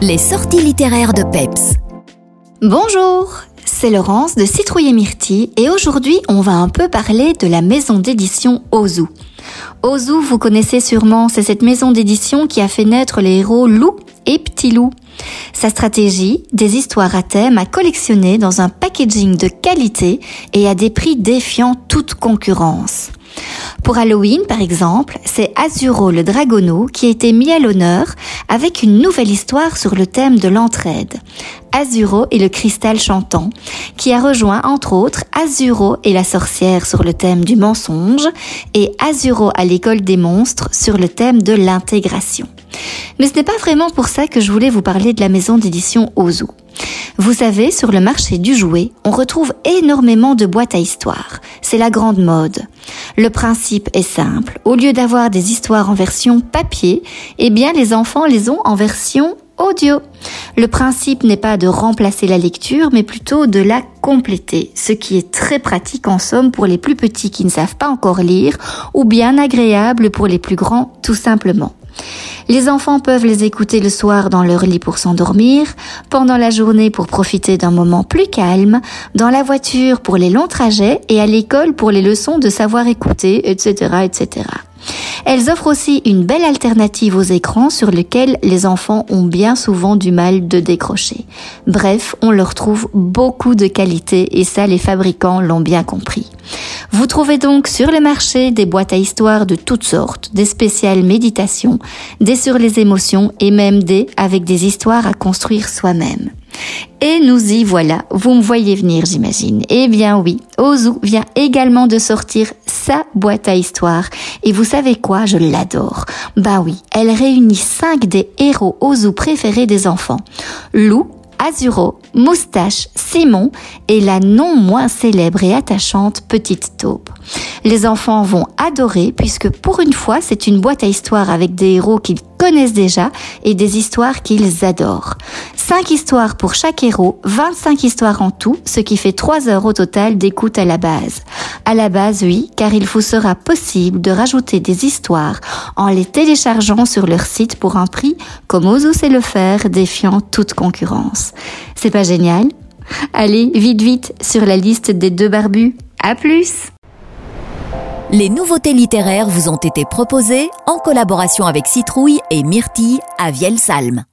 Les sorties littéraires de Peps. Bonjour, c'est Laurence de Citrouille et Myrtille et aujourd'hui on va un peu parler de la maison d'édition Ozu. Ozu, vous connaissez sûrement, c'est cette maison d'édition qui a fait naître les héros Lou et Petit Loup. Sa stratégie, des histoires à thème à collectionner dans un packaging de qualité et à des prix défiant toute concurrence. Pour Halloween, par exemple, c'est Azuro le Dragono qui a été mis à l'honneur avec une nouvelle histoire sur le thème de l'entraide. Azuro et le cristal chantant, qui a rejoint entre autres Azuro et la sorcière sur le thème du mensonge et Azuro à l'école des monstres sur le thème de l'intégration. Mais ce n'est pas vraiment pour ça que je voulais vous parler de la maison d'édition Ozu. Vous savez, sur le marché du jouet, on retrouve énormément de boîtes à histoires. C'est la grande mode. Le principe est simple. Au lieu d'avoir des histoires en version papier, eh bien les enfants les ont en version audio. Le principe n'est pas de remplacer la lecture, mais plutôt de la compléter, ce qui est très pratique en somme pour les plus petits qui ne savent pas encore lire, ou bien agréable pour les plus grands tout simplement. Les enfants peuvent les écouter le soir dans leur lit pour s'endormir, pendant la journée pour profiter d'un moment plus calme, dans la voiture pour les longs trajets et à l'école pour les leçons de savoir écouter, etc., etc. Elles offrent aussi une belle alternative aux écrans sur lesquels les enfants ont bien souvent du mal de décrocher. Bref, on leur trouve beaucoup de qualité et ça les fabricants l'ont bien compris. Vous trouvez donc sur le marché des boîtes à histoires de toutes sortes, des spéciales méditations, des sur les émotions et même des avec des histoires à construire soi-même. Et nous y voilà. Vous me voyez venir, j'imagine. Eh bien oui, Ozu vient également de sortir sa boîte à histoires. Et vous savez quoi? Je l'adore. Bah oui, elle réunit cinq des héros Ozu préférés des enfants. Lou, Azuro, Moustache, Simon et la non moins célèbre et attachante Petite Taupe. Les enfants vont adorer puisque pour une fois c'est une boîte à histoires avec des héros qu'ils connaissent déjà et des histoires qu'ils adorent. 5 histoires pour chaque héros, 25 histoires en tout, ce qui fait 3 heures au total d'écoute à la base. À la base, oui, car il vous sera possible de rajouter des histoires en les téléchargeant sur leur site pour un prix, comme Ozu sait le faire, défiant toute concurrence. C'est pas génial? Allez, vite vite, sur la liste des deux barbus. À plus Les nouveautés littéraires vous ont été proposées en collaboration avec Citrouille et Myrtille à Vielsalm.